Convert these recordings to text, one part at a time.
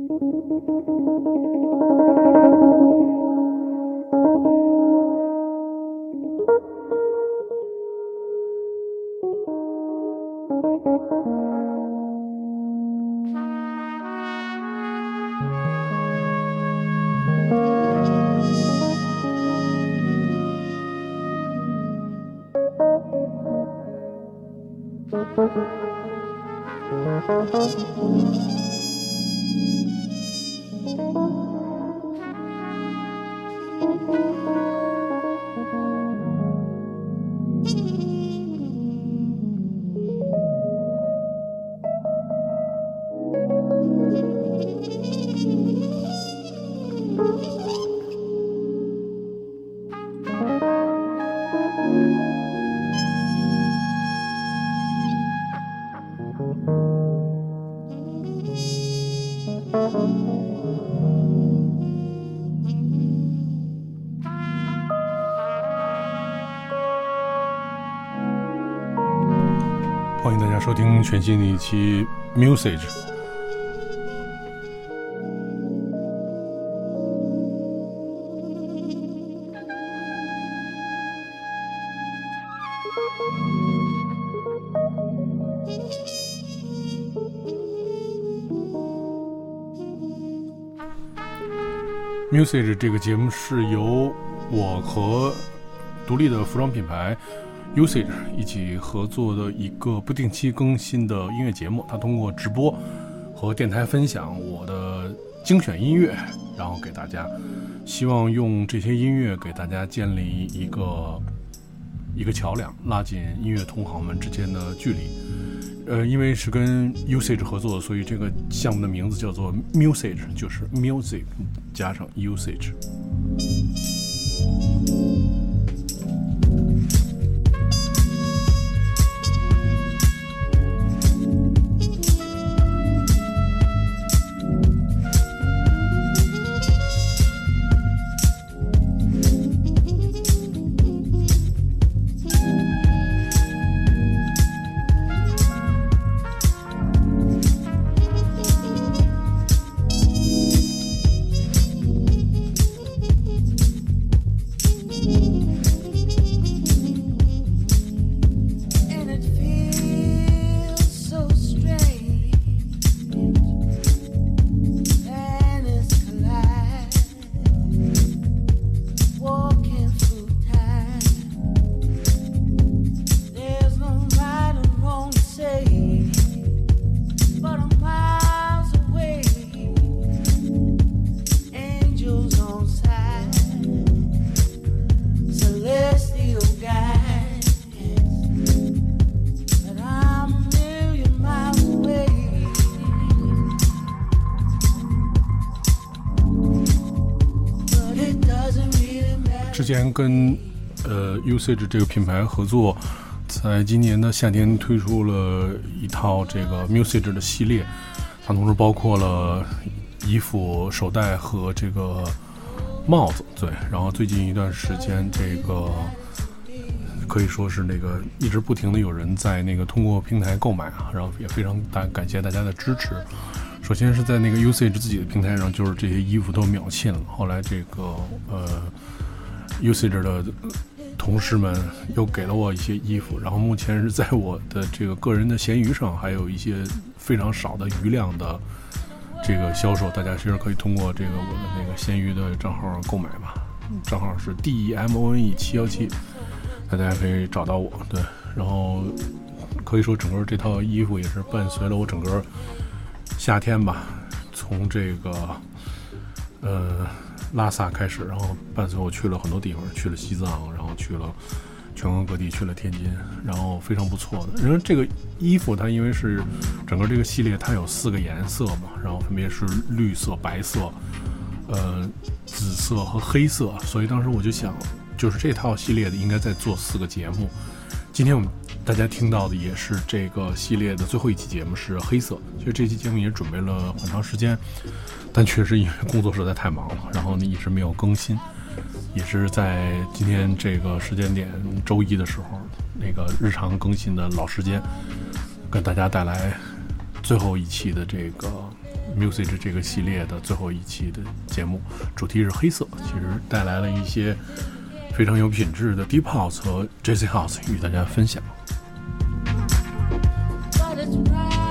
欢迎全新的一期 Music。Music 这个节目是由我和独立的服装品牌 Usage 一起合作的一个不定期更新的音乐节目。它通过直播和电台分享我的精选音乐，然后给大家，希望用这些音乐给大家建立一个一个桥梁，拉近音乐同行们之间的距离。呃，因为是跟 Usage 合作，所以这个项目的名字叫做 Musage，就是 Music 加上 Usage。跟呃 Usage 这个品牌合作，在今年的夏天推出了一套这个 Usage 的系列，它同时包括了衣服、手袋和这个帽子。对，然后最近一段时间，这个可以说是那个一直不停的有人在那个通过平台购买啊，然后也非常大感谢大家的支持。首先是在那个 Usage 自己的平台上，就是这些衣服都秒罄了。后来这个呃。Usage 的同事们又给了我一些衣服，然后目前是在我的这个个人的闲鱼上，还有一些非常少的余量的这个销售，大家其实可以通过这个我的那个闲鱼的账号购买吧，账号是 D E M O N E 七幺七，大家可以找到我。对，然后可以说整个这套衣服也是伴随了我整个夏天吧，从这个呃。拉萨开始，然后伴随我去了很多地方，去了西藏，然后去了全国各地，去了天津，然后非常不错的。因为这个衣服它因为是整个这个系列，它有四个颜色嘛，然后分别是绿色、白色、呃紫色和黑色，所以当时我就想，就是这套系列的应该再做四个节目。今天我们大家听到的也是这个系列的最后一期节目是黑色，其实这期节目也准备了很长时间。但确实因为工作实在太忙了，然后呢一直没有更新，也是在今天这个时间点周一的时候，那个日常更新的老时间，跟大家带来最后一期的这个 Music 这个系列的最后一期的节目，主题是黑色，其实带来了一些非常有品质的 Deep House 和 Jazz House 与大家分享。let's ride.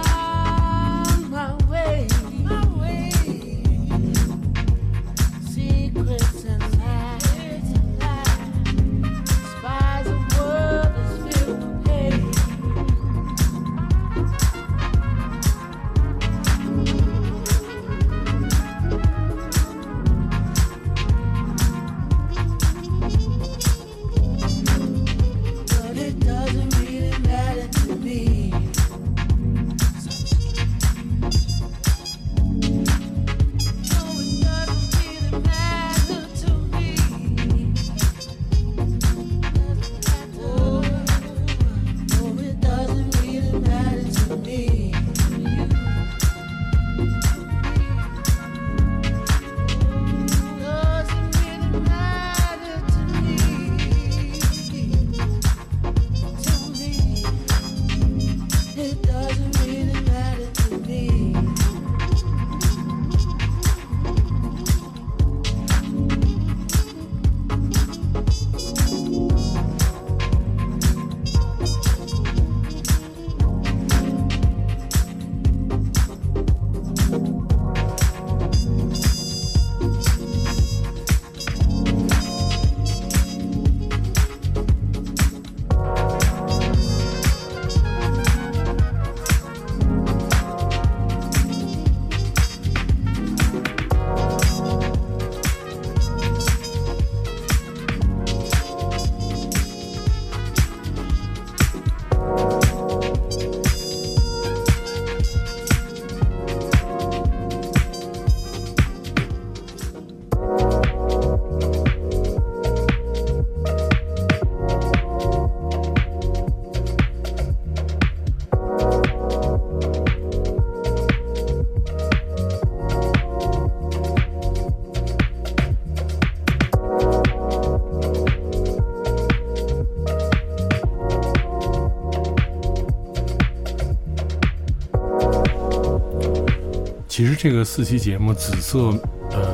其实这个四期节目，紫色呃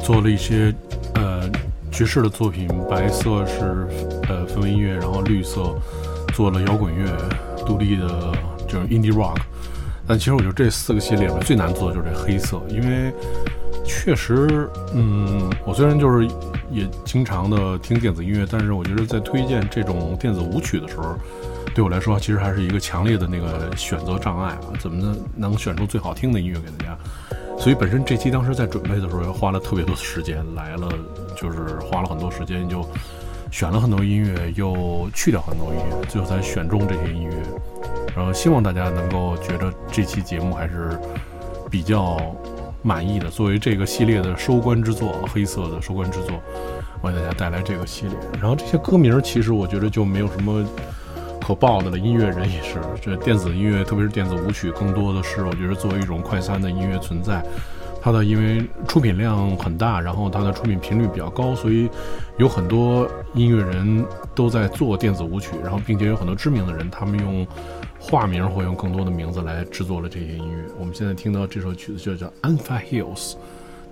做了一些呃爵士的作品，白色是呃氛围音乐，然后绿色做了摇滚乐、独立的这种 indie rock。但其实我觉得这四个系列里面最难做的就是这黑色，因为确实，嗯，我虽然就是也经常的听电子音乐，但是我觉得在推荐这种电子舞曲的时候。对我来说，其实还是一个强烈的那个选择障碍啊！怎么能选出最好听的音乐给大家？所以本身这期当时在准备的时候，花了特别多的时间，来了就是花了很多时间，就选了很多音乐，又去掉很多音乐，最后才选中这些音乐。然后希望大家能够觉得这期节目还是比较满意的。作为这个系列的收官之作，黑色的收官之作，为大家带来这个系列。然后这些歌名，其实我觉得就没有什么。可爆的了，音乐人也是。这电子音乐，特别是电子舞曲，更多的是我觉得作为一种快餐的音乐存在。它的因为出品量很大，然后它的出品频率比较高，所以有很多音乐人都在做电子舞曲。然后，并且有很多知名的人，他们用化名或用更多的名字来制作了这些音乐。我们现在听到这首曲子就叫《Alpha Hills》，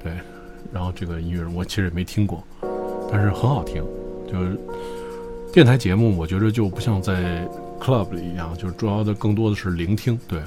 对。然后这个音乐人我其实也没听过，但是很好听，就是。电台节目，我觉得就不像在 club 里一样，就是主要的更多的是聆听，对。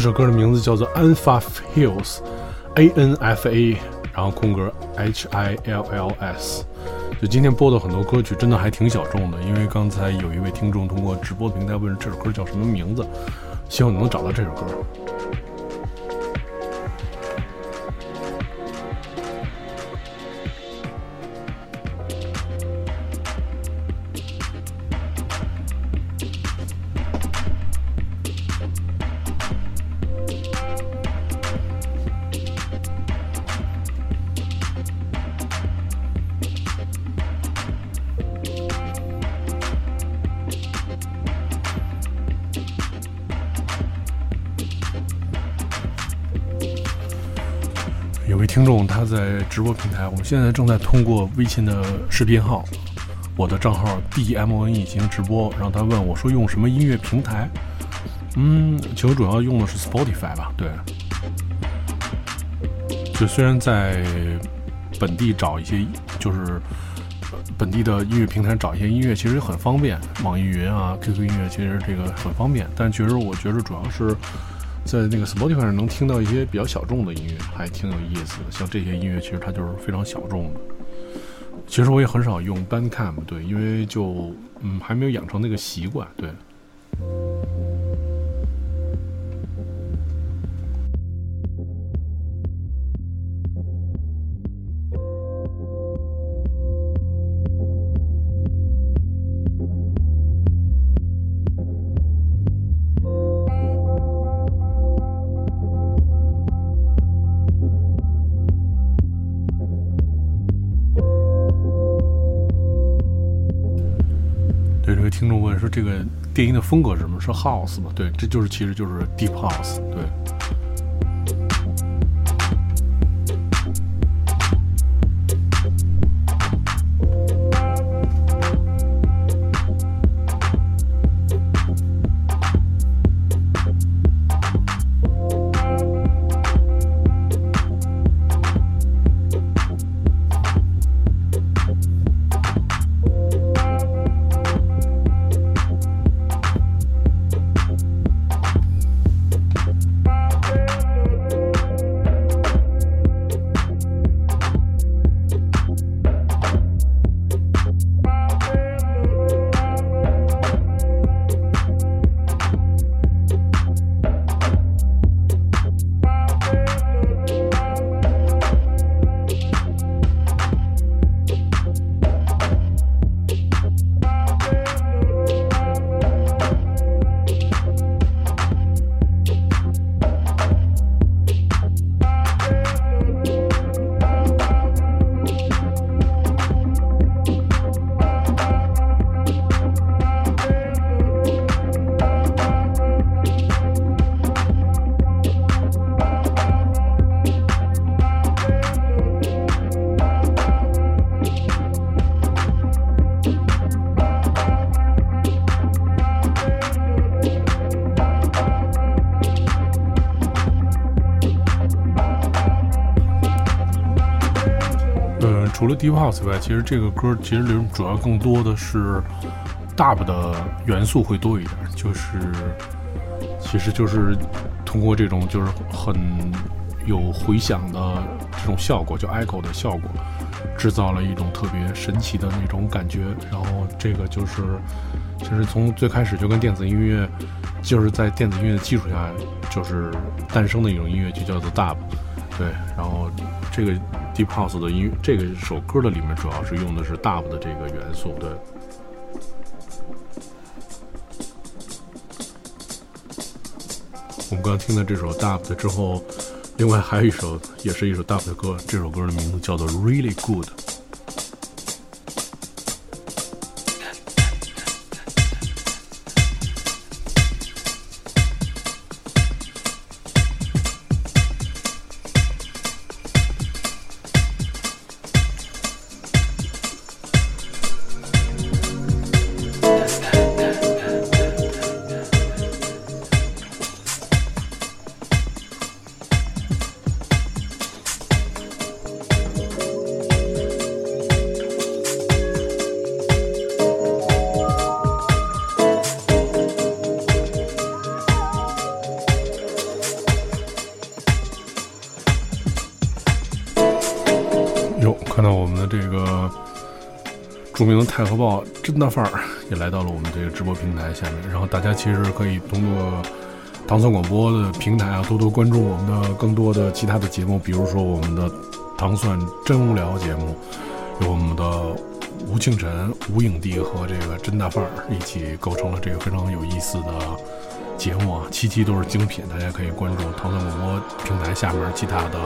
这首歌的名字叫做《Anfa Hills》，A N F A，然后空格 H I L L S。就今天播的很多歌曲，真的还挺小众的。因为刚才有一位听众通过直播平台问这首歌叫什么名字，希望你能找到这首歌。直播平台，我们现在正在通过微信的视频号，我的账号 D M O N E 进行直播。然后他问我说用什么音乐平台？嗯，其实主要用的是 Spotify 吧。对，就虽然在本地找一些，就是本地的音乐平台找一些音乐，其实很方便。网易云啊，QQ 音乐其实这个很方便，但其实我觉得主要是。在那个 Spotify 上能听到一些比较小众的音乐，还挺有意思的。像这些音乐，其实它就是非常小众的。其实我也很少用 Bandcamp，对，因为就嗯还没有养成那个习惯，对。这个电音的风格是什么？是 House 嘛？对，这就是，其实就是 Deep House，对。” Deep House 以外，其实这个歌其实里主要更多的是 Dub 的元素会多一点，就是其实就是通过这种就是很有回响的这种效果，就 Echo 的效果，制造了一种特别神奇的那种感觉。然后这个就是其实从最开始就跟电子音乐，就是在电子音乐的基础下就是诞生的一种音乐，就叫做 Dub。对，然后这个。Deep House 的音，这个首歌的里面主要是用的是 Dub 的这个元素，对。我们刚刚听的这首 Dub 的之后，另外还有一首，也是一首 Dub 的歌，这首歌的名字叫做 Really Good。著名的太和报真大范儿也来到了我们这个直播平台下面，然后大家其实可以通过唐蒜广播的平台啊，多多关注我们的更多的其他的节目，比如说我们的唐蒜真无聊节目，有我们的吴庆辰、吴影帝和这个真大范儿一起构成了这个非常有意思的节目啊，期期都是精品，大家可以关注唐蒜广播平台下面其他的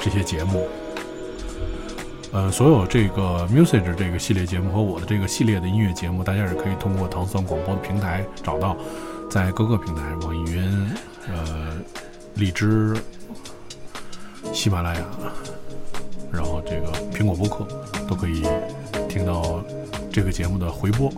这些节目。呃，所有这个 music 这个系列节目和我的这个系列的音乐节目，大家也可以通过唐三广播的平台找到，在各个平台，网易云、呃荔枝、喜马拉雅，然后这个苹果播客都可以听到这个节目的回播。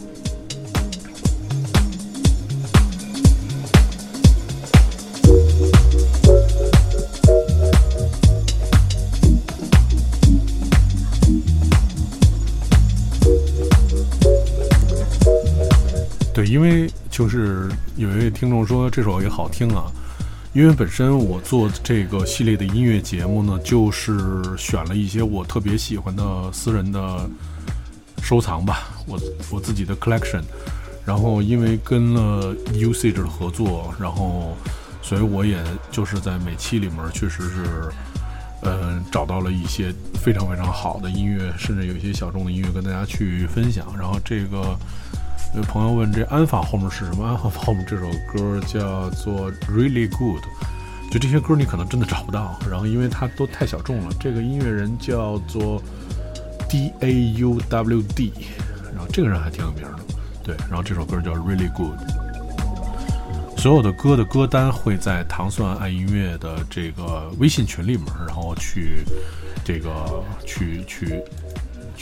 就是有一位听众说这首也好听啊，因为本身我做这个系列的音乐节目呢，就是选了一些我特别喜欢的私人的收藏吧，我我自己的 collection，然后因为跟了 Usage 的合作，然后所以我也就是在每期里面确实是，嗯，找到了一些非常非常好的音乐，甚至有一些小众的音乐跟大家去分享，然后这个。有朋友问这安法后面是什么？安法后面这首歌叫做 Really Good，就这些歌你可能真的找不到。然后因为它都太小众了，这个音乐人叫做 D A U W D，然后这个人还挺有名的。对，然后这首歌叫 Really Good。所有的歌的歌单会在糖蒜爱音乐的这个微信群里面，然后去这个去去。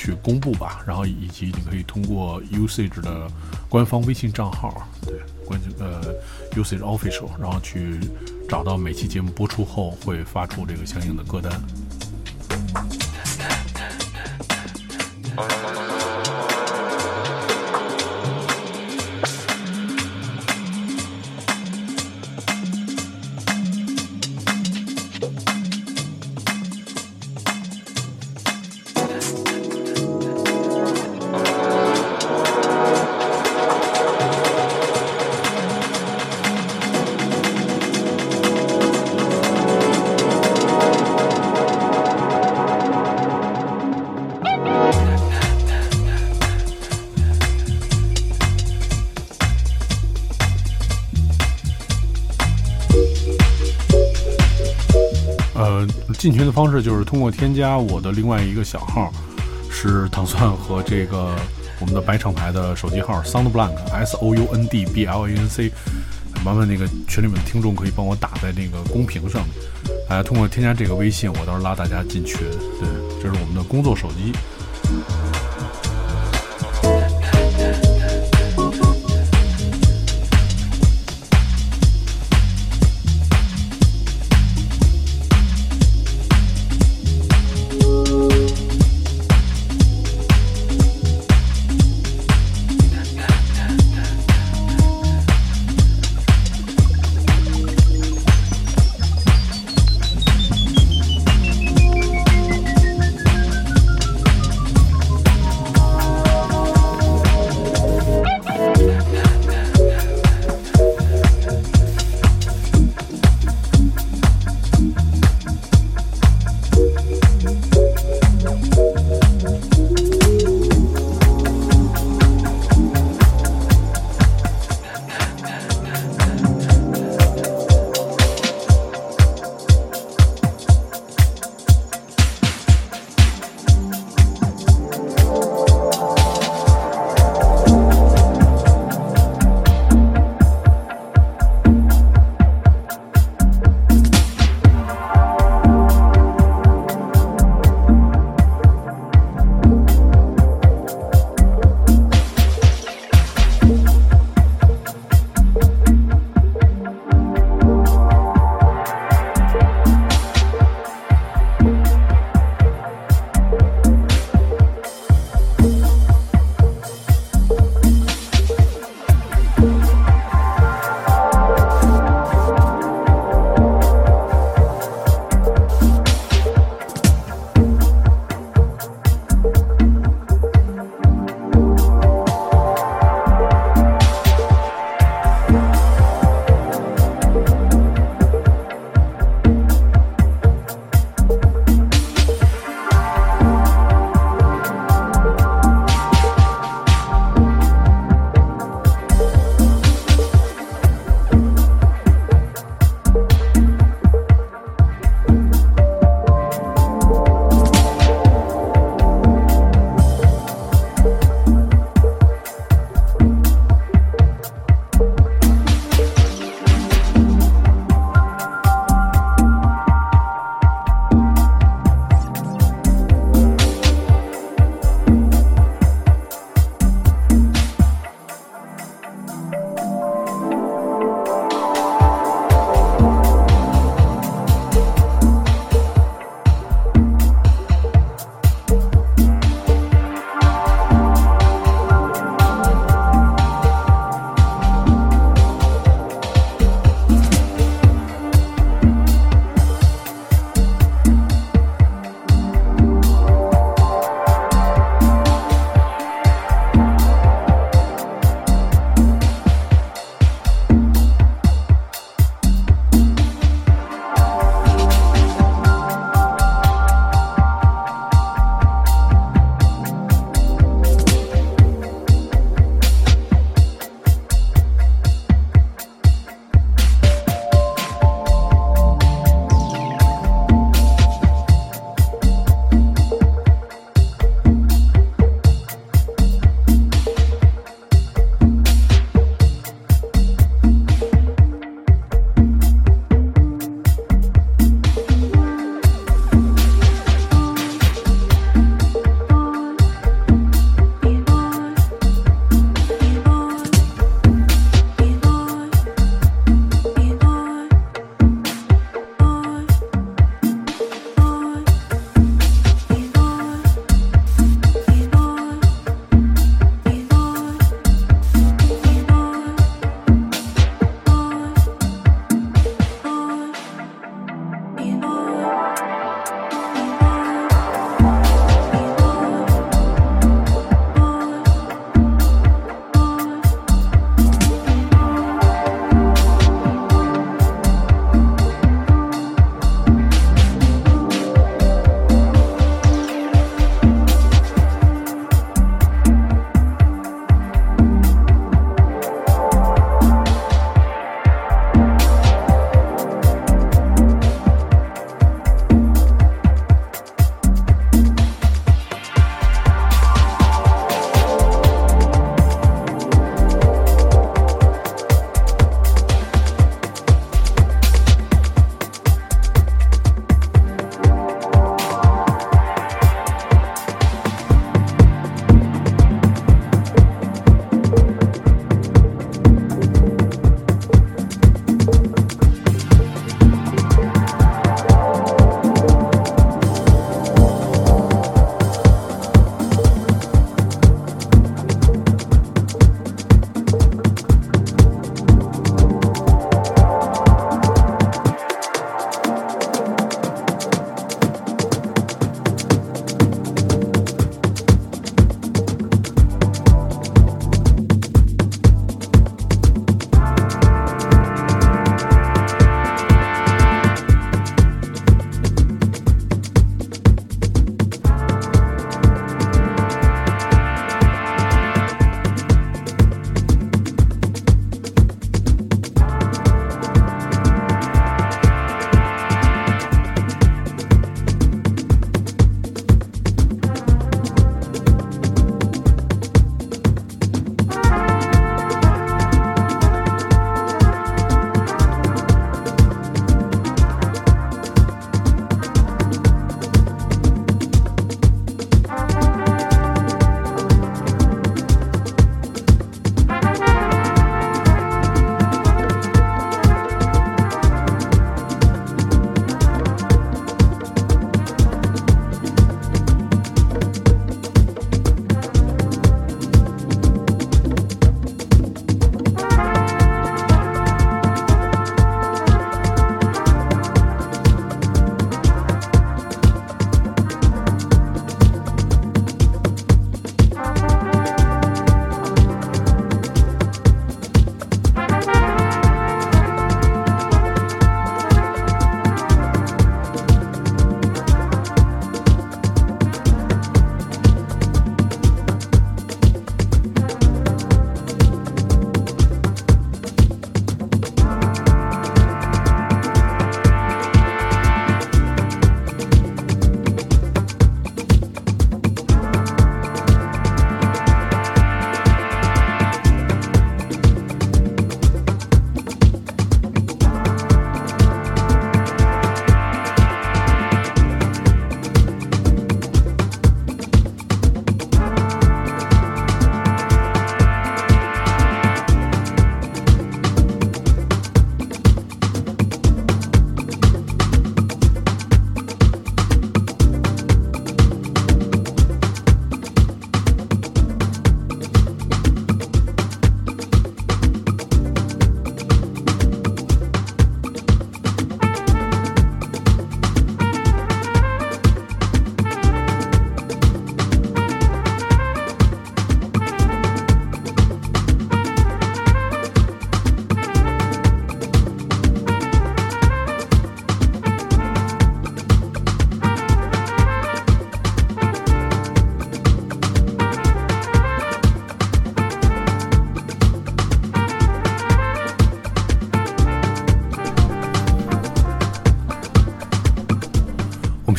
去公布吧，然后以及你可以通过 Usage 的官方微信账号，对，关呃 Usage Official，然后去找到每期节目播出后会发出这个相应的歌单。进群的方式就是通过添加我的另外一个小号，是糖蒜和这个我们的白厂牌的手机号 Sound Blank S O U N D B L A N C，麻烦那个群里面的听众可以帮我打在那个公屏上面，哎，通过添加这个微信，我到时候拉大家进群。对，这是我们的工作手机。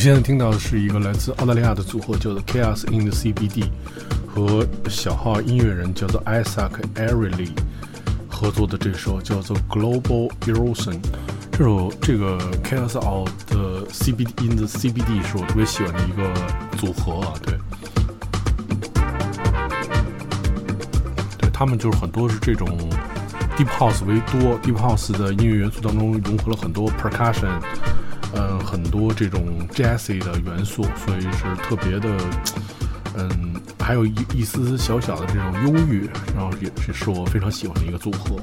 现在听到的是一个来自澳大利亚的组合，叫做 Chaos in the CBD，和小号音乐人叫做 Isaac Airley 合作的这首叫做 Global Erosion。这首这个 Chaos of 的 CBD in the CBD 是我特别喜欢的一个组合啊，对，对他们就是很多是这种 Deep House 为多，Deep House 的音乐元素当中融合了很多 Percussion。嗯，很多这种 jazzy 的元素，所以是特别的，嗯，还有一一丝丝小小的这种忧郁，然后也是是我非常喜欢的一个组合。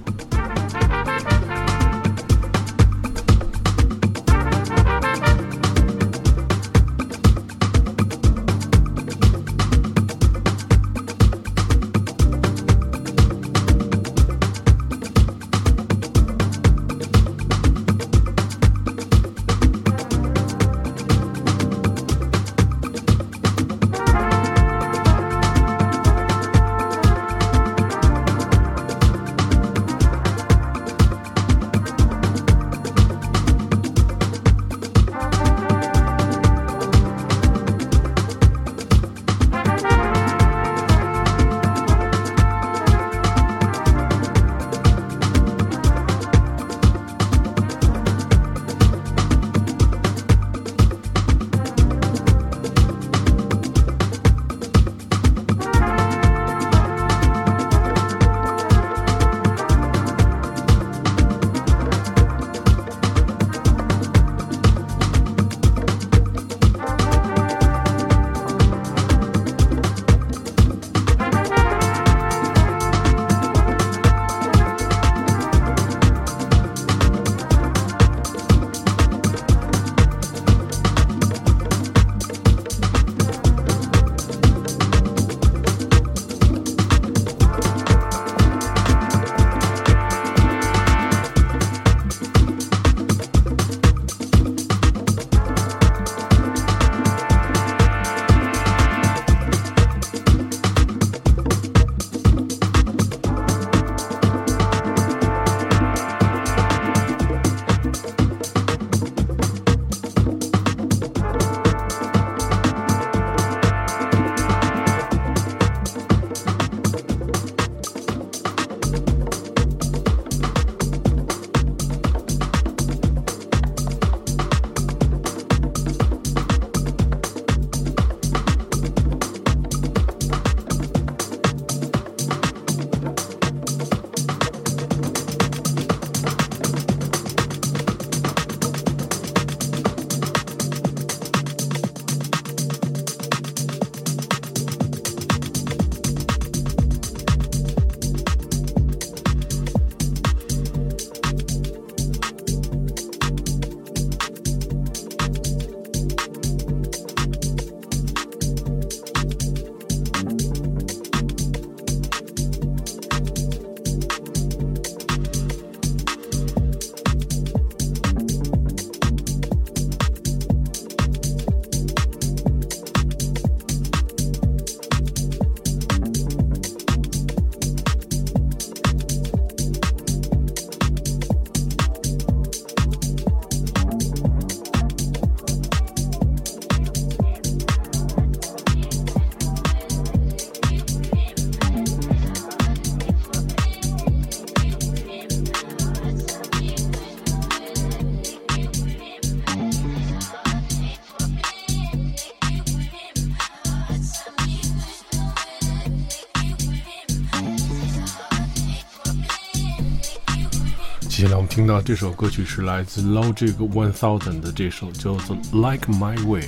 接下来我们听到这首歌曲是来自 Logic One Thousand 的这首叫做《Like My Way》。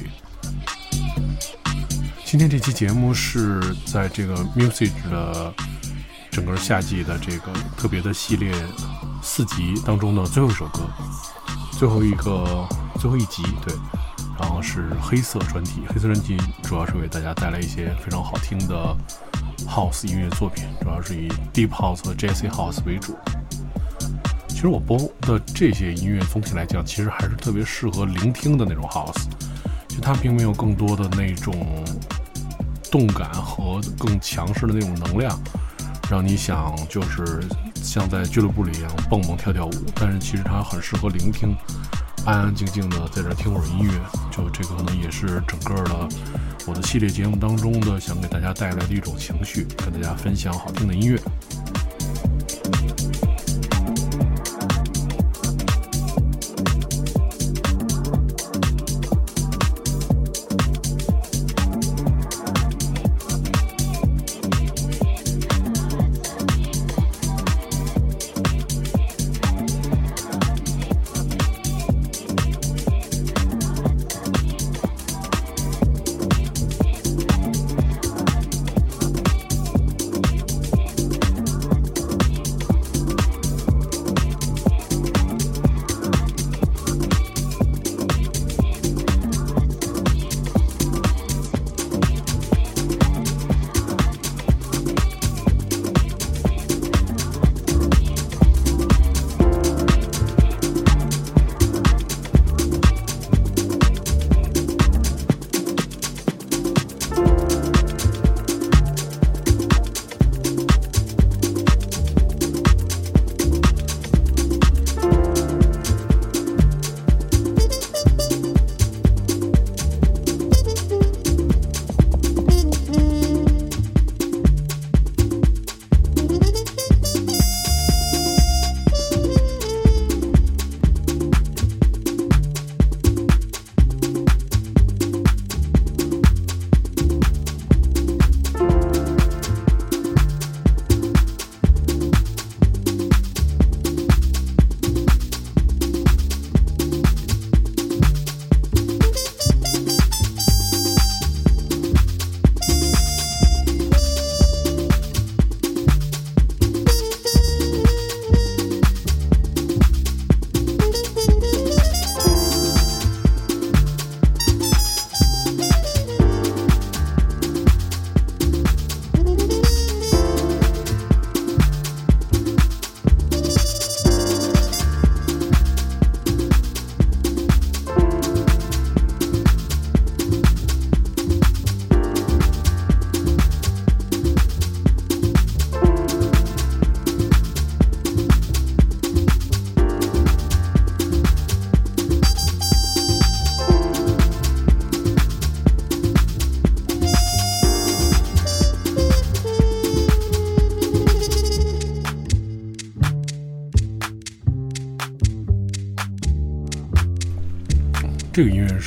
今天这期节目是在这个 Music 的整个夏季的这个特别的系列四集当中的最后一首歌，最后一个最后一集，对，然后是黑色专题。黑色专题主要是为大家带来一些非常好听的 House 音乐作品，主要是以 Deep House 和 Jazzy House 为主。其实我播的这些音乐总体来讲，其实还是特别适合聆听的那种 house，就它并没有更多的那种动感和更强势的那种能量，让你想就是像在俱乐部里一样蹦蹦跳跳舞。但是其实它很适合聆听，安安静静的在这听会儿音乐。就这个可能也是整个的我的系列节目当中的想给大家带来的一种情绪，跟大家分享好听的音乐。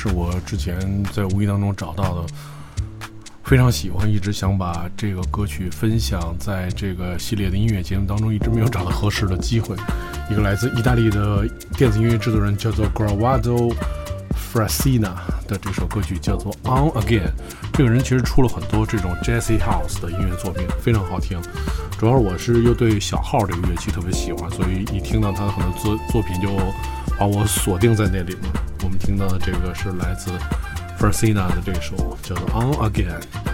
是我之前在无意当中找到的，非常喜欢，一直想把这个歌曲分享在这个系列的音乐节目当中，一直没有找到合适的机会。一个来自意大利的电子音乐制作人叫做 Gravado Frasina 的这首歌曲叫做 On Again。这个人其实出了很多这种 Jazzy House 的音乐作品，非常好听。主要是我是又对小号这个乐器特别喜欢，所以一听到他的很多作作品就把我锁定在那里了。听到的这个是来自 Frasina 的这首叫做 On Again。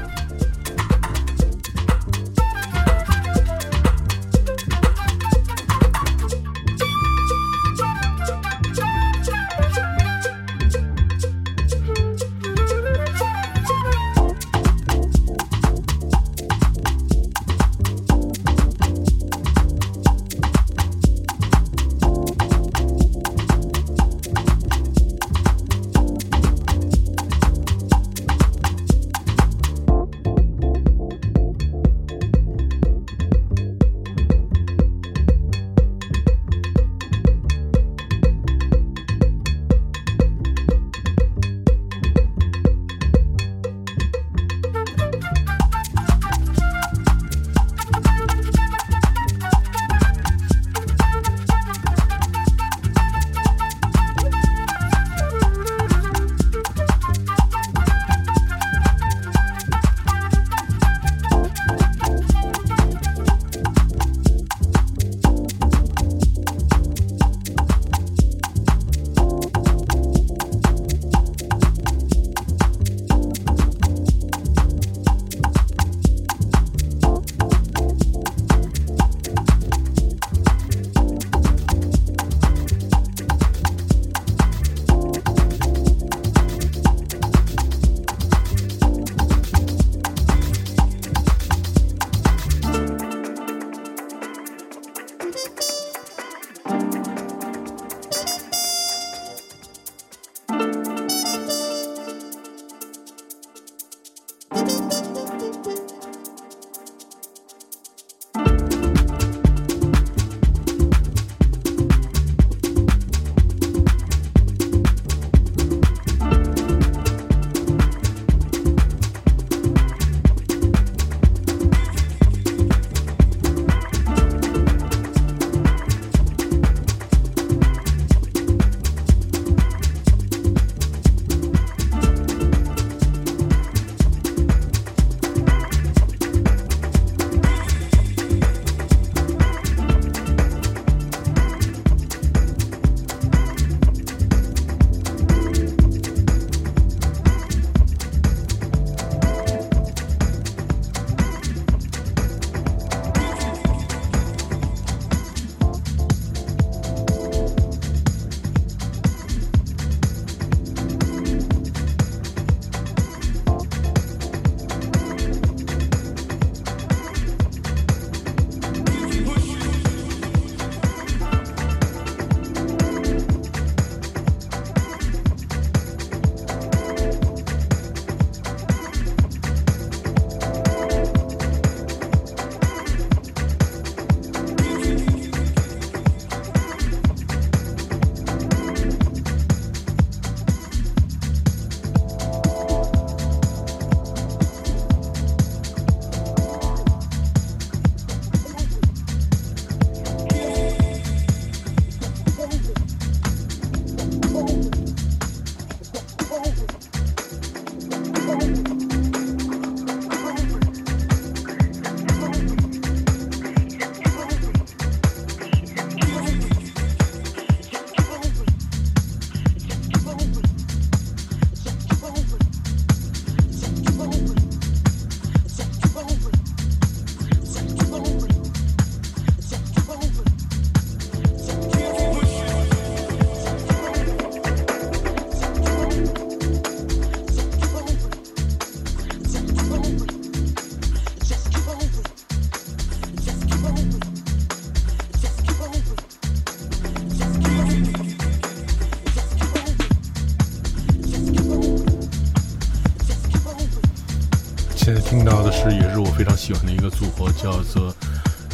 非常喜欢的一个组合，叫做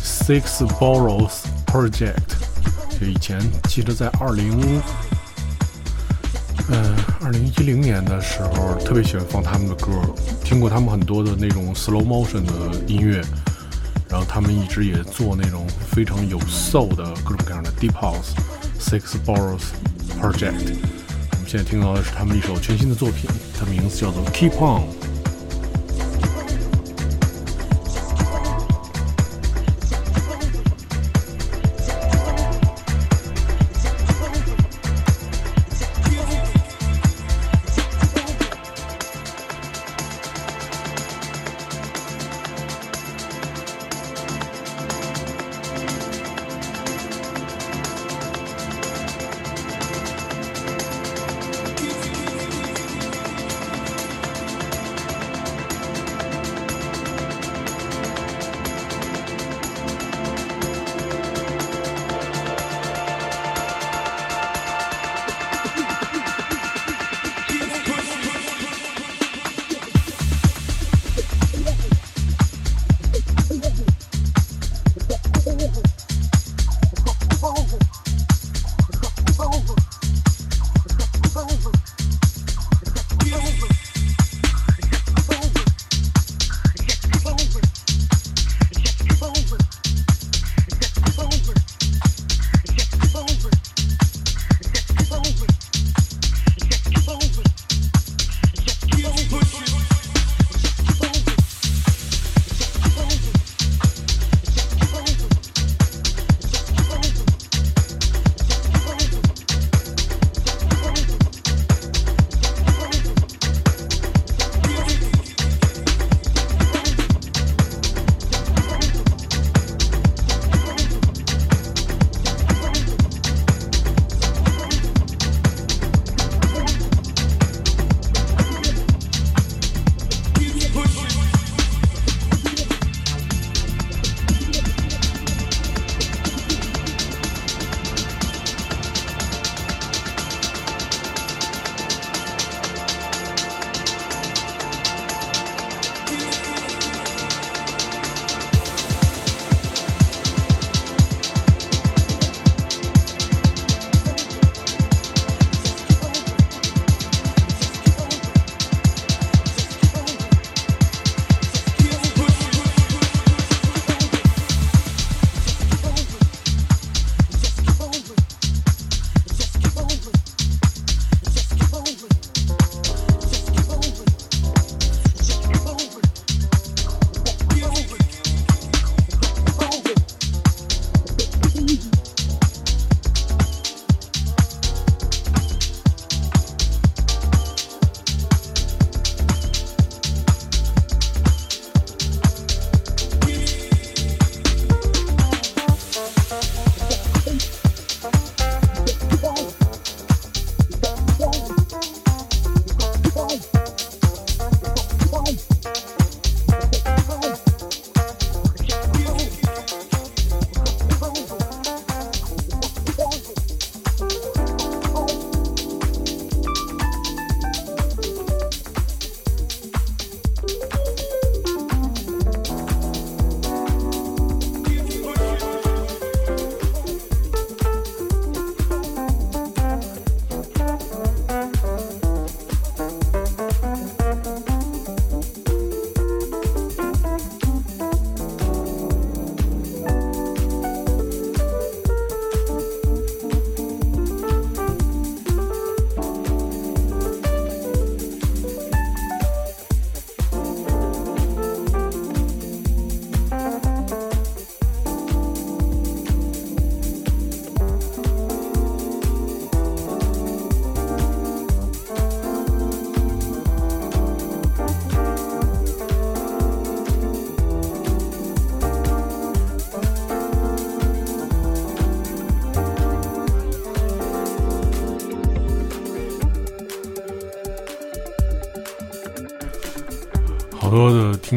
Six Boroughs Project。就以前记得在二零，嗯，二零一零年的时候，特别喜欢放他们的歌，听过他们很多的那种 slow motion 的音乐，然后他们一直也做那种非常有 soul 的各种各样的 deep house。Six Boroughs Project。我们现在听到的是他们一首全新的作品，它名字叫做 Keep On。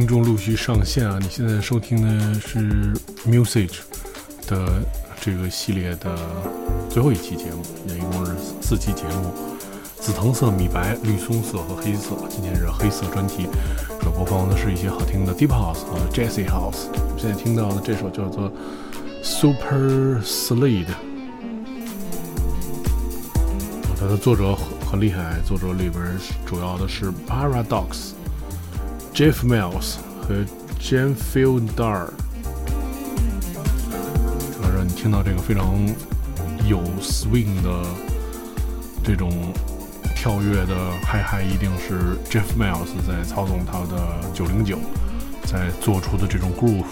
听众陆续上线啊！你现在收听的是 Music 的这个系列的最后一期节目，也一共是四期节目。紫藤色、米白、绿松色和黑色。今天是黑色专题，主要播放的是一些好听的 Deep House 和 Jazz House。现在听到的这首叫做 Super Slide，它的作者很很厉害，作者里边主要的是 Paradox、Jeff Mills 和 Jane Fieldar。让你听到这个非常有 swing 的这种跳跃的嗨嗨，一定是 Jeff Mills 在操纵他的九零九，在做出的这种 groove。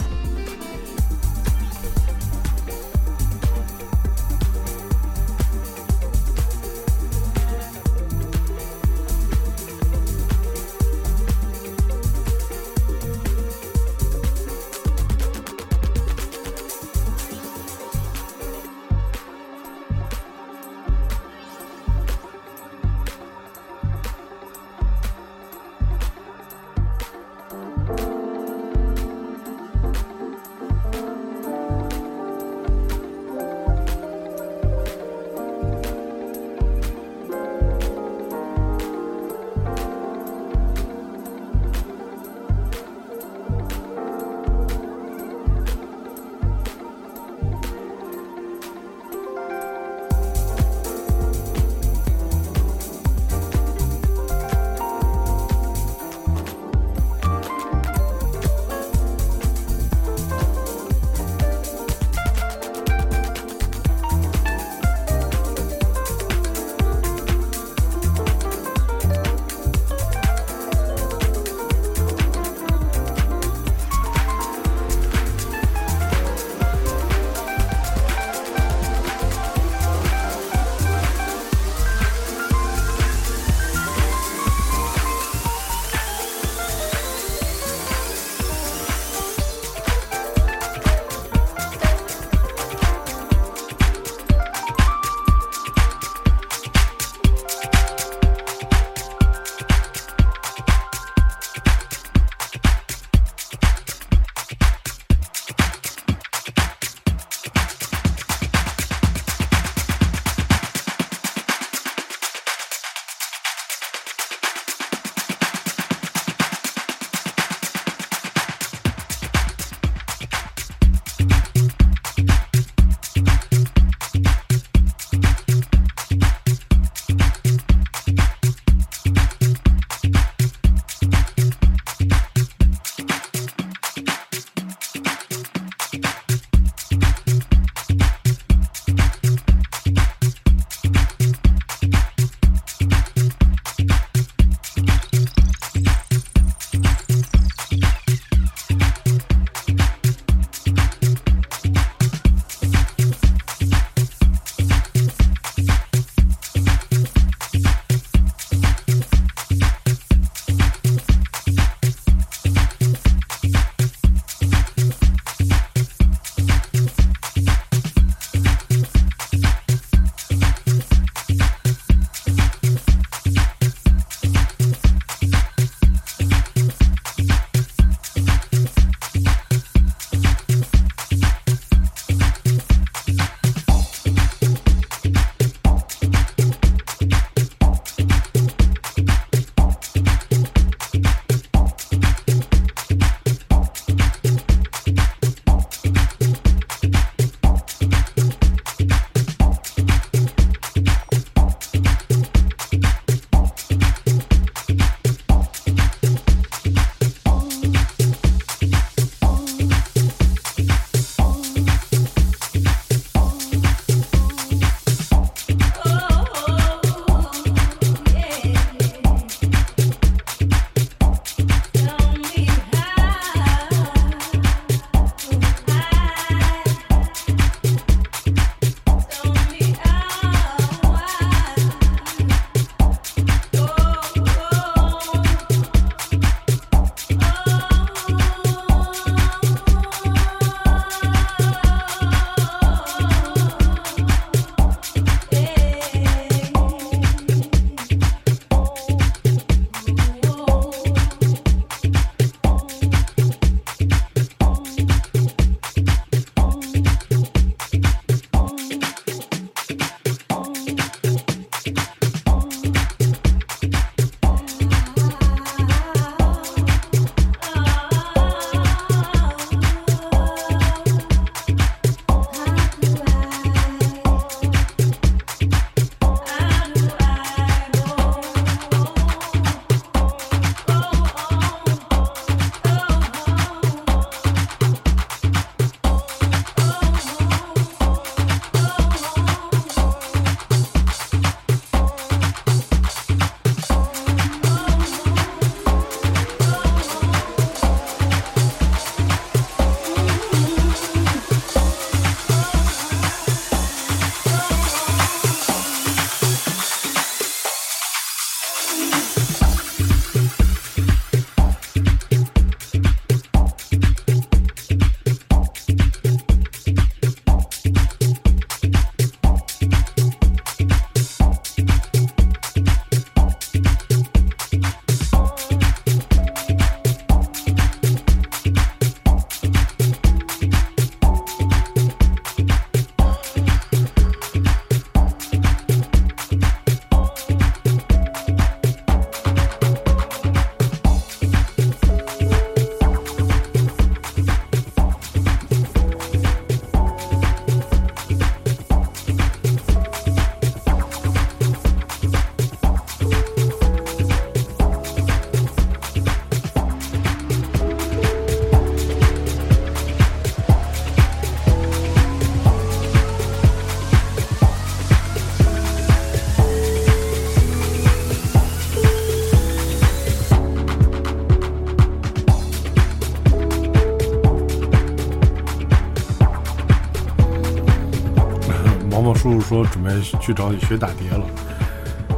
说准备去找你学打碟了，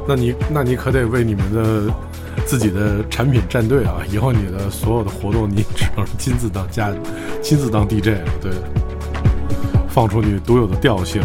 那你那你可得为你们的自己的产品站队啊！以后你的所有的活动，你只能亲自当家，亲自当 DJ 了，对，放出你独有的调性。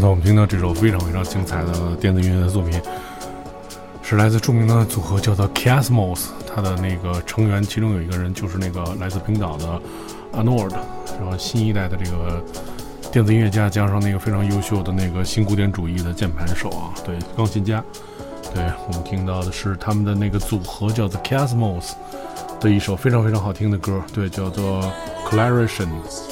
刚才我们听到这首非常非常精彩的电子音乐的作品，是来自著名的组合叫做 Casmos，它的那个成员其中有一个人就是那个来自冰岛的 Anord，然后新一代的这个电子音乐家，加上那个非常优秀的那个新古典主义的键盘手啊，对，钢琴家，对我们听到的是他们的那个组合叫做 Casmos 的一首非常非常好听的歌，对，叫做 Clarations。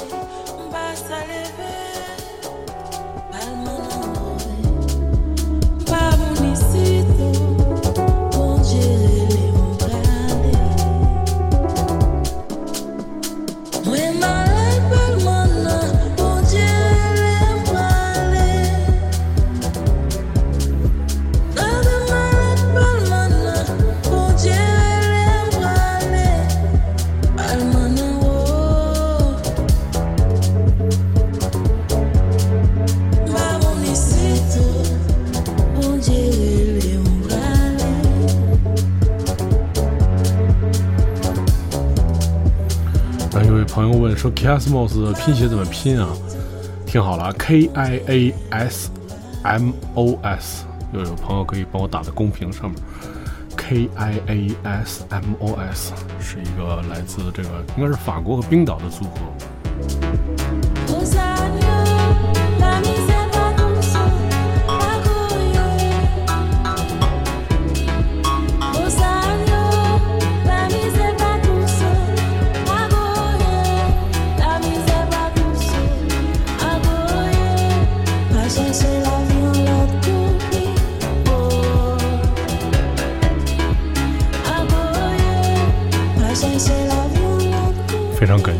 Kiasmos 拼写怎么拼啊？听好了，K I A S M O S。又有朋友可以帮我打在公屏上面，K I A S M O S 是一个来自这个应该是法国和冰岛的组合。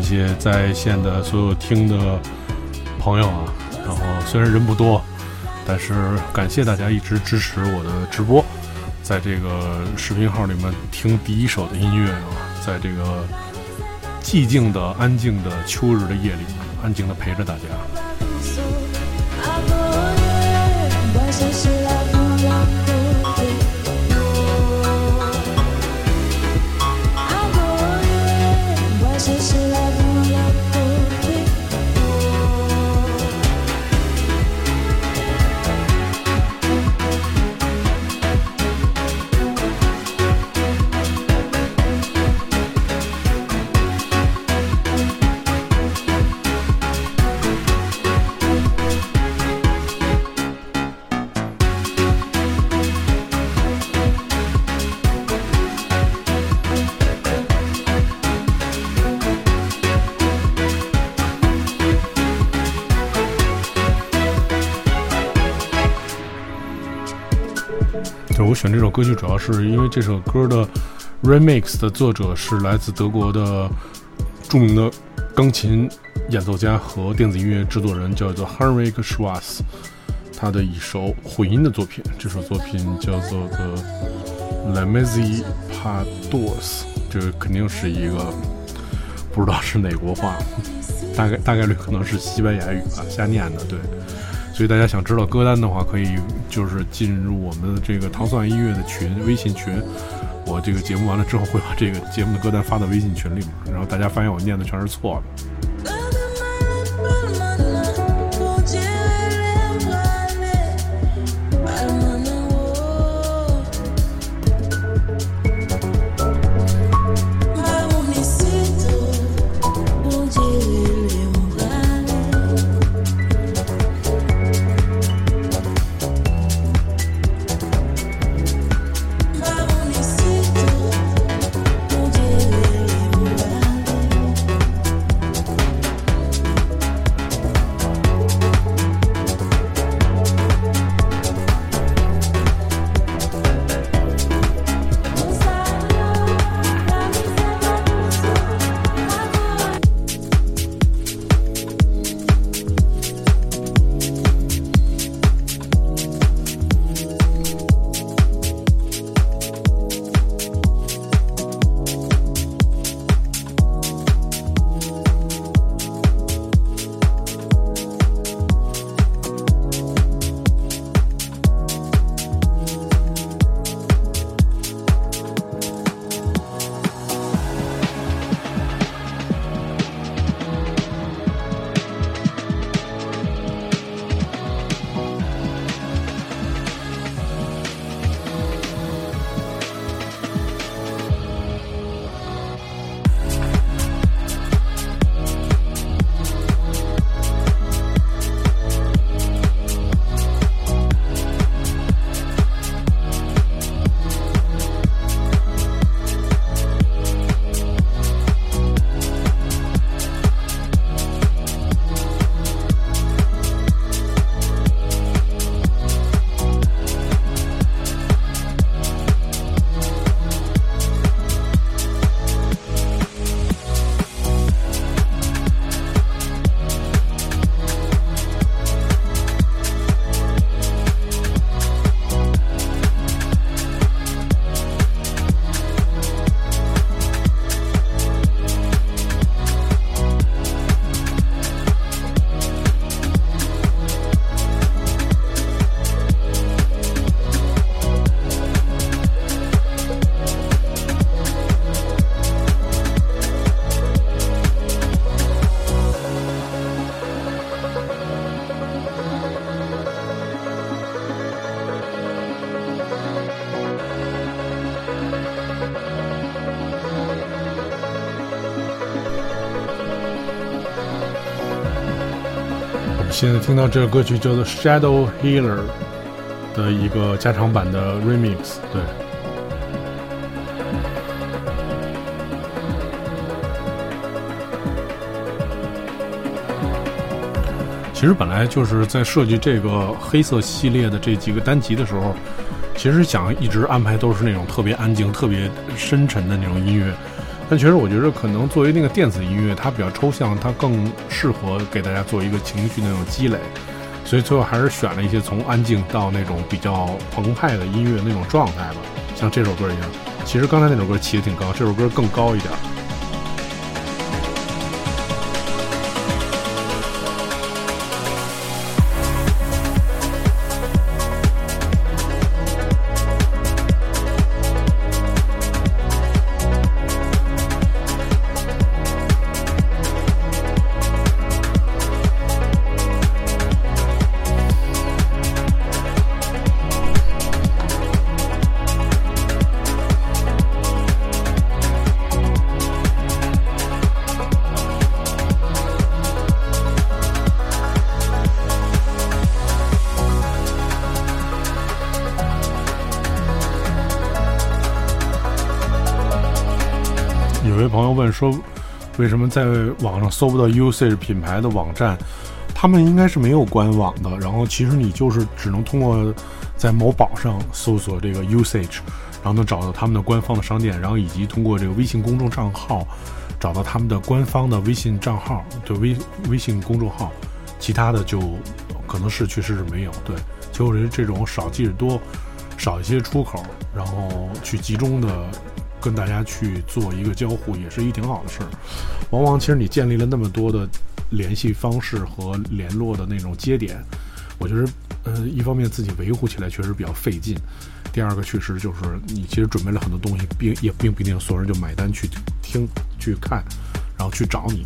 谢谢在线的所有听的朋友啊，然后虽然人不多，但是感谢大家一直支持我的直播，在这个视频号里面听第一首的音乐啊，在这个寂静的、安静的秋日的夜里，安静的陪着大家。选这首歌曲主要是因为这首歌的 remix 的作者是来自德国的著名的钢琴演奏家和电子音乐制作人，叫做 Henrik Schwarz，他的一首混音的作品。这首作品叫做《The Lamezia Pados》，这肯定是一个不知道是哪国话，大概大概率可能是西班牙语吧，瞎念的。对。所以大家想知道歌单的话，可以就是进入我们的这个糖蒜音乐的群微信群。我这个节目完了之后，会把这个节目的歌单发到微信群里面，然后大家发现我念的全是错的。现在听到这个歌曲叫做《Shadow Healer》的一个加长版的 Remix，对。其实本来就是在设计这个黑色系列的这几个单集的时候，其实想一直安排都是那种特别安静、特别深沉的那种音乐。但其实，我觉得可能作为那个电子音乐，它比较抽象，它更适合给大家做一个情绪那种积累。所以最后还是选了一些从安静到那种比较澎湃的音乐那种状态吧，像这首歌一样。其实刚才那首歌起的挺高，这首歌更高一点。为什么在网上搜不到 Usage 品牌的网站？他们应该是没有官网的。然后其实你就是只能通过在某宝上搜索这个 Usage，然后能找到他们的官方的商店，然后以及通过这个微信公众账号找到他们的官方的微信账号，对微微信公众号。其他的就可能是确实是没有。对，就是这种少即是多，少一些出口，然后去集中的。跟大家去做一个交互，也是一挺好的事儿。往往其实你建立了那么多的联系方式和联络的那种接点，我觉得，呃，一方面自己维护起来确实比较费劲；第二个确实就是你其实准备了很多东西，并也并不一定所有人就买单去听、去看，然后去找你。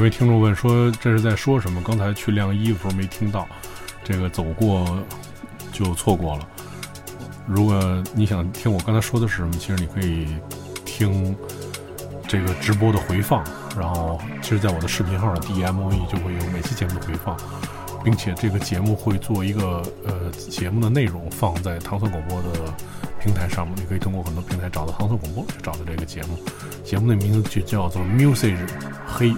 有位听众问说这是在说什么？刚才去晾衣服没听到，这个走过就错过了。如果你想听我刚才说的是什么，其实你可以听这个直播的回放，然后其实在我的视频号的 D M O E 就会有每期节目的回放，并且这个节目会做一个呃节目的内容放在唐宋广播的平台上面，你可以通过很多平台找到唐宋广播，就找到这个节目。节目的名字就叫做 Music 黑。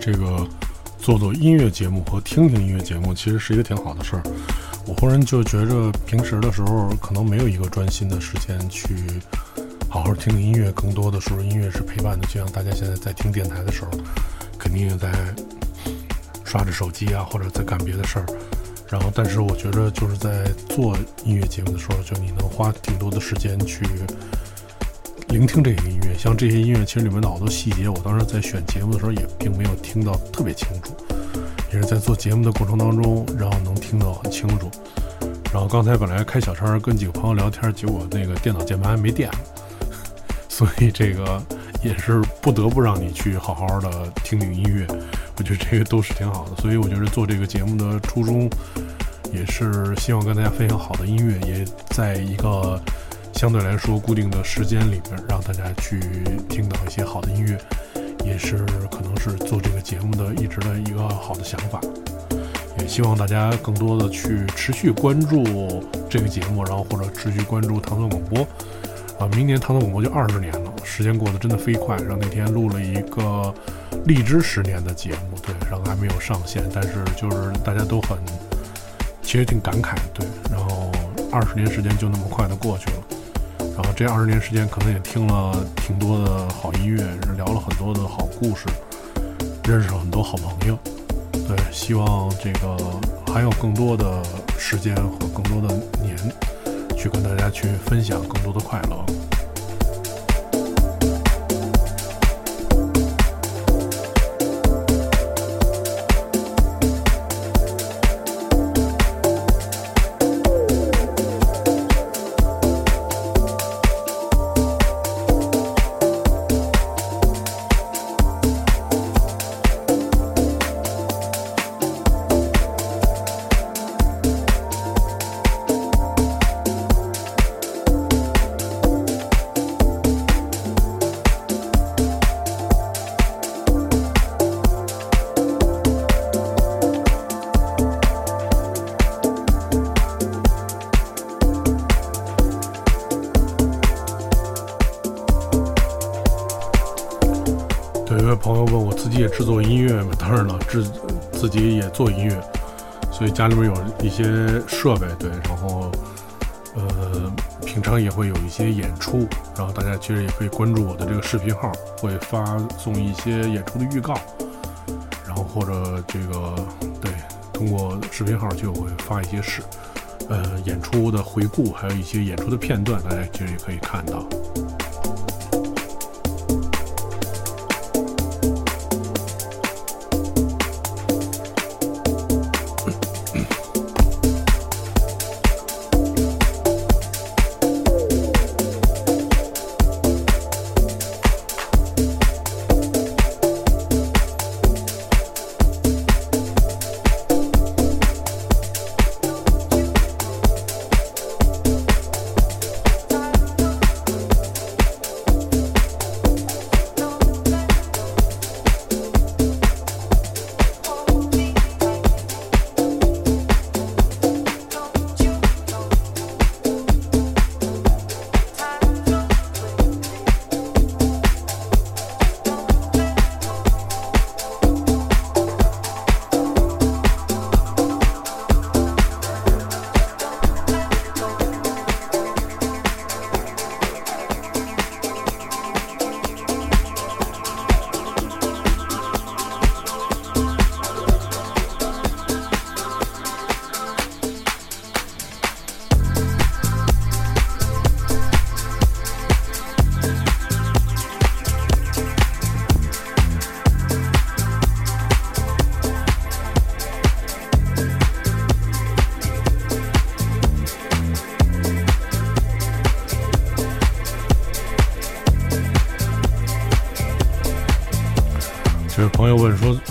这个做做音乐节目和听听音乐节目，其实是一个挺好的事儿。我忽然就觉着，平时的时候可能没有一个专心的时间去好好听听音乐，更多的时候音乐是陪伴的。就像大家现在在听电台的时候，肯定也在刷着手机啊，或者在干别的事儿。然后，但是我觉着就是在做音乐节目的时候，就你能花挺多的时间去聆听这些音乐。像这些音乐，其实里面的好多细节，我当时在选节目的时候也并没有听到特别清楚。也是在做节目的过程当中，然后能听到很清楚。然后刚才本来开小差跟几个朋友聊天，结果那个电脑键盘没电了，所以这个也是不得不让你去好好的听听音乐。我觉得这个都是挺好的。所以我觉得做这个节目的初衷，也是希望跟大家分享好的音乐，也在一个相对来说固定的时间里边，让大家去听到一些好的音乐。也是可能是做这个节目的一直的一个好的想法，也希望大家更多的去持续关注这个节目，然后或者持续关注唐宋广播。啊，明年唐宋广播就二十年了，时间过得真的飞快。然后那天录了一个荔枝十年的节目，对，然后还没有上线，但是就是大家都很，其实挺感慨，对。然后二十年时间就那么快的过去了。然后这二十年时间，可能也听了挺多的好音乐，聊了很多的好故事，认识了很多好朋友。对，希望这个还有更多的时间和更多的年，去跟大家去分享更多的快乐。作音乐嘛，当然了，自自己也做音乐，所以家里面有一些设备，对，然后呃，平常也会有一些演出，然后大家其实也可以关注我的这个视频号，会发送一些演出的预告，然后或者这个对，通过视频号就会发一些视呃演出的回顾，还有一些演出的片段，大家其实也可以看到。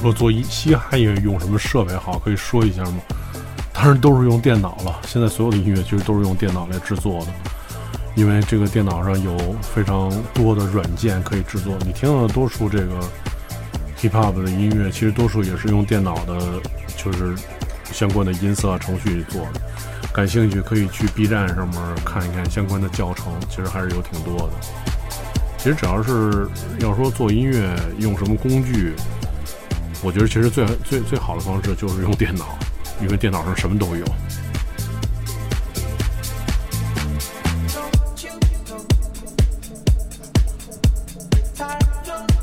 说做嘻哈音乐用什么设备好？可以说一下吗？当然都是用电脑了。现在所有的音乐其实都是用电脑来制作的，因为这个电脑上有非常多的软件可以制作。你听到的多数这个 hip hop 的音乐，其实多数也是用电脑的，就是相关的音色程序做的。感兴趣可以去 B 站上面看一看相关的教程，其实还是有挺多的。其实只要是要说做音乐用什么工具。我觉得其实最最最好的方式就是用电脑，因为电脑上什么都有。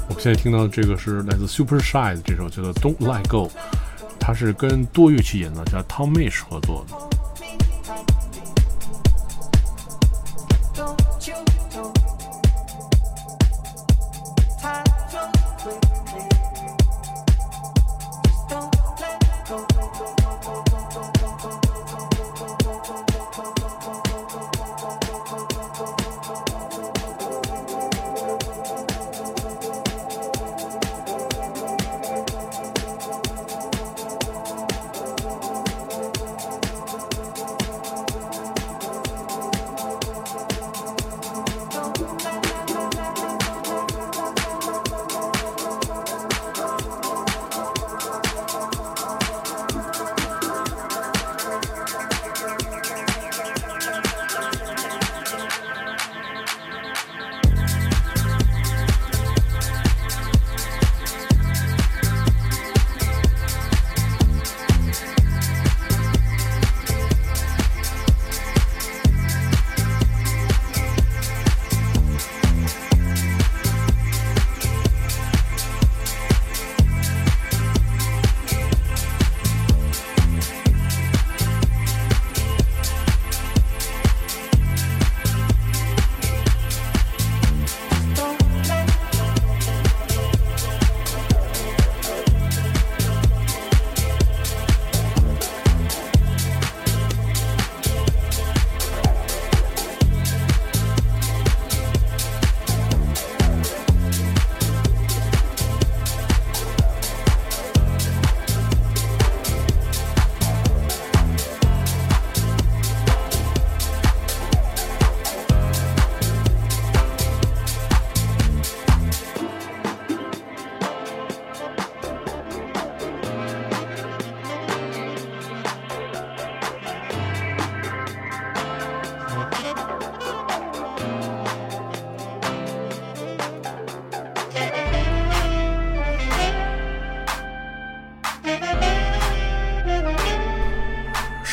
我现在听到的这个是来自 Super Shy 的这首叫做《Don't Let Go》，它是跟多乐器演奏家 Tom Misch 合作的。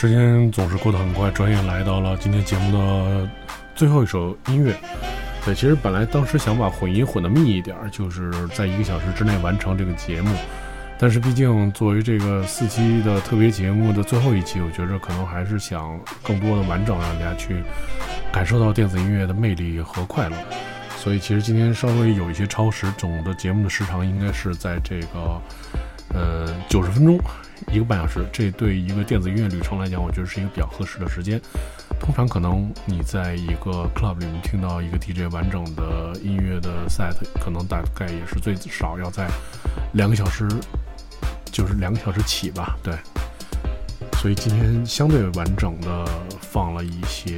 时间总是过得很快，转眼来到了今天节目的最后一首音乐。对，其实本来当时想把混音混得密一点，就是在一个小时之内完成这个节目。但是毕竟作为这个四期的特别节目的最后一期，我觉着可能还是想更多的完整，让大家去感受到电子音乐的魅力和快乐。所以其实今天稍微有一些超时，总的节目的时长应该是在这个呃九十分钟。一个半小时，这对一个电子音乐旅程来讲，我觉得是一个比较合适的时间。通常可能你在一个 club 里面听到一个 DJ 完整的音乐的 set，可能大概也是最少要在两个小时，就是两个小时起吧。对，所以今天相对完整的放了一些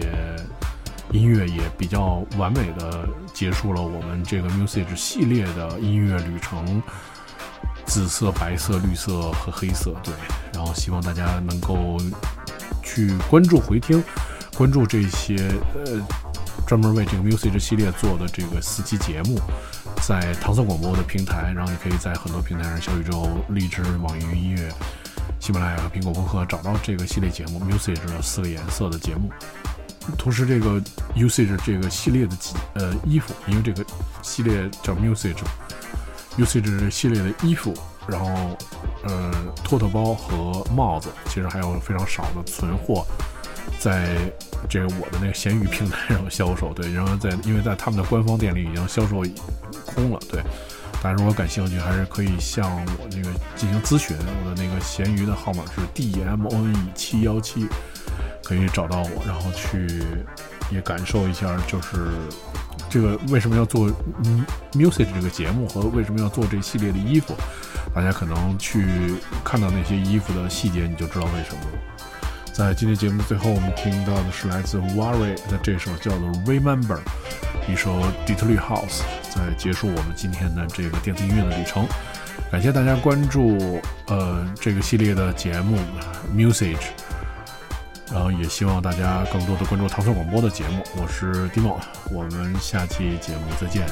音乐，也比较完美的结束了我们这个 music 系列的音乐旅程。紫色、白色、绿色和黑色，对。然后希望大家能够去关注回听，关注这些呃专门为这个 music 系列做的这个四期节目，在唐宋广播的平台，然后你可以在很多平台上，小宇宙、荔枝、网易云音乐、喜马拉雅和苹果播客找到这个系列节目 music 的四个颜色的节目。同时，这个 usage 这个系列的呃衣服，因为这个系列叫 music。Usage 系列的衣服，然后，呃，托特包和帽子，其实还有非常少的存货，在这个我的那个闲鱼平台上销售。对，然后在因为在他们的官方店里已经销售空了。对，大家如果感兴趣，还是可以向我那个进行咨询。我的那个闲鱼的号码是 D M O N E 七幺七，可以找到我，然后去也感受一下，就是。这个为什么要做 music 这个节目和为什么要做这系列的衣服？大家可能去看到那些衣服的细节，你就知道为什么了。在今天节目最后，我们听到的是来自 Worry 的这首叫做 Remember，一首 d e t r i t House，在结束我们今天的这个电子音乐的旅程。感谢大家关注呃这个系列的节目 music。然后也希望大家更多的关注唐僧广播的节目，我是迪诺，我们下期节目再见。